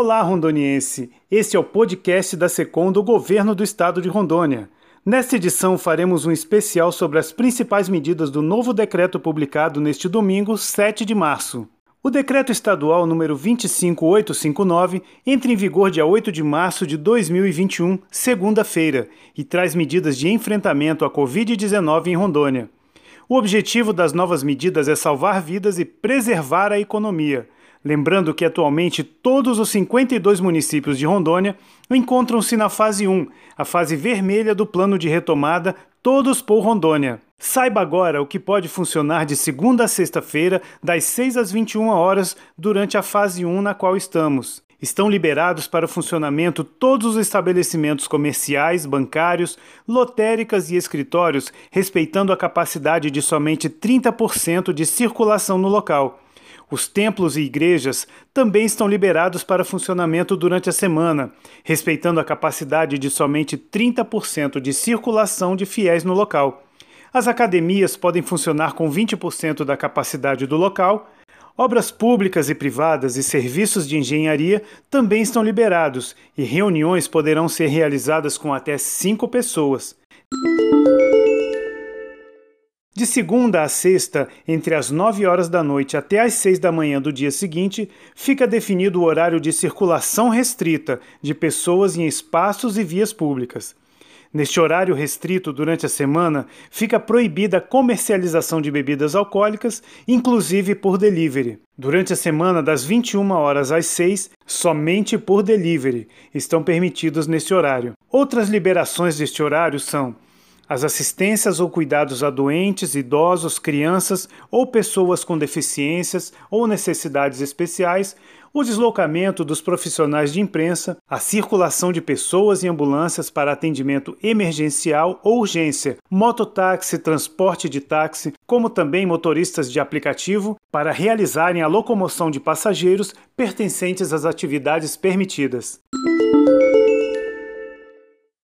Olá, rondoniense! Este é o podcast da SECOM do Governo do Estado de Rondônia. Nesta edição, faremos um especial sobre as principais medidas do novo decreto publicado neste domingo, 7 de março. O decreto estadual número 25859 entra em vigor dia 8 de março de 2021, segunda-feira, e traz medidas de enfrentamento à Covid-19 em Rondônia. O objetivo das novas medidas é salvar vidas e preservar a economia Lembrando que atualmente todos os 52 municípios de Rondônia encontram-se na fase 1, a fase vermelha do plano de retomada, todos por Rondônia. Saiba agora o que pode funcionar de segunda a sexta-feira, das 6 às 21 horas, durante a fase 1 na qual estamos. Estão liberados para o funcionamento todos os estabelecimentos comerciais, bancários, lotéricas e escritórios, respeitando a capacidade de somente 30% de circulação no local. Os templos e igrejas também estão liberados para funcionamento durante a semana, respeitando a capacidade de somente 30% de circulação de fiéis no local. As academias podem funcionar com 20% da capacidade do local. Obras públicas e privadas e serviços de engenharia também estão liberados e reuniões poderão ser realizadas com até cinco pessoas. De segunda a sexta, entre as 9 horas da noite até as 6 da manhã do dia seguinte, fica definido o horário de circulação restrita de pessoas em espaços e vias públicas. Neste horário restrito durante a semana, fica proibida a comercialização de bebidas alcoólicas, inclusive por delivery. Durante a semana, das 21 horas às 6, somente por delivery estão permitidos neste horário. Outras liberações deste horário são as assistências ou cuidados a doentes, idosos, crianças ou pessoas com deficiências ou necessidades especiais, o deslocamento dos profissionais de imprensa, a circulação de pessoas em ambulâncias para atendimento emergencial ou urgência, mototáxi, transporte de táxi, como também motoristas de aplicativo, para realizarem a locomoção de passageiros pertencentes às atividades permitidas.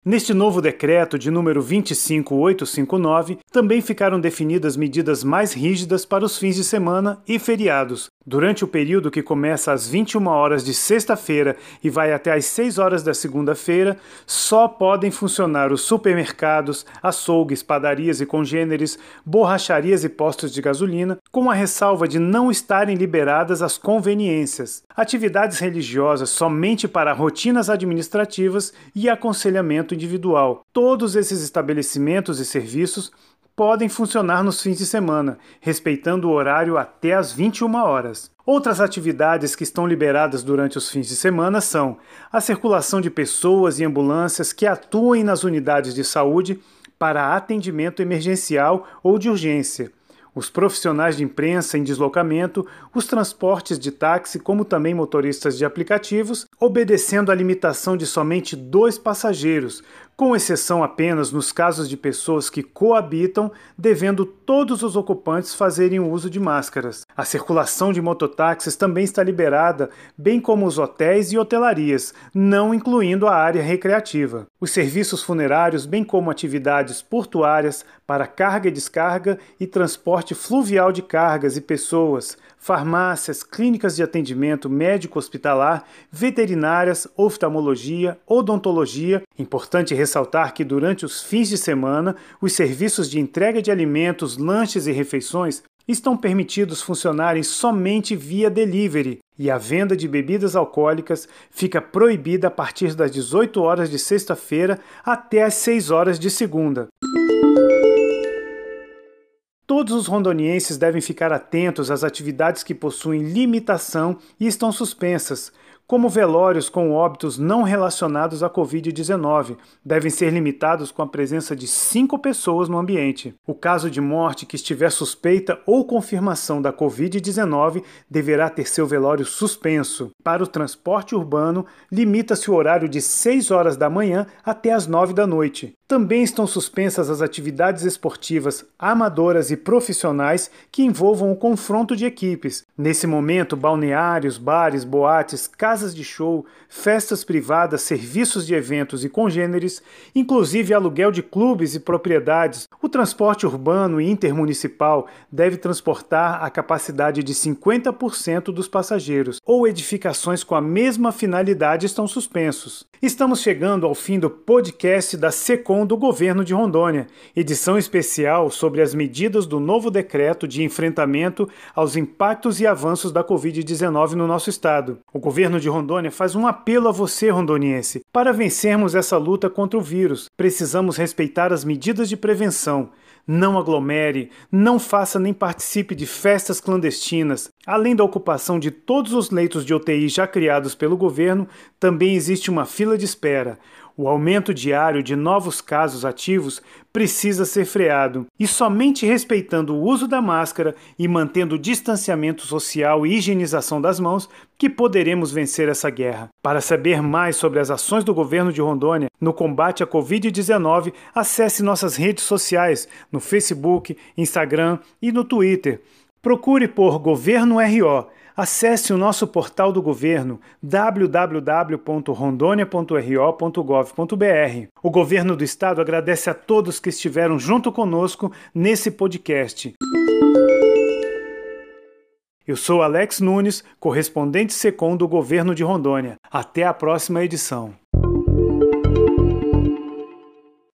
Neste novo decreto de número 25859, também ficaram definidas medidas mais rígidas para os fins de semana e feriados, Durante o período que começa às 21 horas de sexta-feira e vai até às 6 horas da segunda-feira, só podem funcionar os supermercados, açougues, padarias e congêneres, borracharias e postos de gasolina, com a ressalva de não estarem liberadas as conveniências, atividades religiosas somente para rotinas administrativas e aconselhamento individual. Todos esses estabelecimentos e serviços podem funcionar nos fins de semana, respeitando o horário até às 21 horas. Outras atividades que estão liberadas durante os fins de semana são a circulação de pessoas e ambulâncias que atuem nas unidades de saúde para atendimento emergencial ou de urgência os profissionais de imprensa em deslocamento, os transportes de táxi, como também motoristas de aplicativos, obedecendo à limitação de somente dois passageiros, com exceção apenas nos casos de pessoas que coabitam, devendo todos os ocupantes fazerem uso de máscaras. A circulação de mototáxis também está liberada, bem como os hotéis e hotelarias, não incluindo a área recreativa. Os serviços funerários, bem como atividades portuárias para carga e descarga e transporte fluvial de cargas e pessoas, farmácias, clínicas de atendimento médico-hospitalar, veterinárias, oftalmologia, odontologia. Importante ressaltar que durante os fins de semana, os serviços de entrega de alimentos, lanches e refeições estão permitidos funcionarem somente via delivery e a venda de bebidas alcoólicas fica proibida a partir das 18 horas de sexta-feira até as 6 horas de segunda. Todos os rondonienses devem ficar atentos às atividades que possuem limitação e estão suspensas, como velórios com óbitos não relacionados à Covid-19, devem ser limitados com a presença de cinco pessoas no ambiente. O caso de morte que estiver suspeita ou confirmação da Covid-19 deverá ter seu velório suspenso. Para o transporte urbano, limita-se o horário de 6 horas da manhã até as 9 da noite. Também estão suspensas as atividades esportivas amadoras e profissionais que envolvam o confronto de equipes. Nesse momento, balneários, bares, boates, casas de show, festas privadas, serviços de eventos e congêneres, inclusive aluguel de clubes e propriedades, o transporte urbano e intermunicipal deve transportar a capacidade de 50% dos passageiros, ou edificações com a mesma finalidade estão suspensos. Estamos chegando ao fim do podcast da SECOM do governo de Rondônia, edição especial sobre as medidas do novo decreto de enfrentamento aos impactos e avanços da Covid-19 no nosso estado. O governo de Rondônia faz um apelo a você, rondoniense. Para vencermos essa luta contra o vírus, precisamos respeitar as medidas de prevenção não aglomere, não faça nem participe de festas clandestinas. Além da ocupação de todos os leitos de UTI já criados pelo governo, também existe uma fila de espera. O aumento diário de novos casos ativos precisa ser freado e somente respeitando o uso da máscara e mantendo o distanciamento social e higienização das mãos que poderemos vencer essa guerra. Para saber mais sobre as ações do governo de Rondônia no combate à Covid-19, acesse nossas redes sociais no Facebook, Instagram e no Twitter. Procure por Governo RO Acesse o nosso portal do governo www.rondonia.ro.gov.br. O governo do estado agradece a todos que estiveram junto conosco nesse podcast. Eu sou Alex Nunes, correspondente SECOM do governo de Rondônia. Até a próxima edição.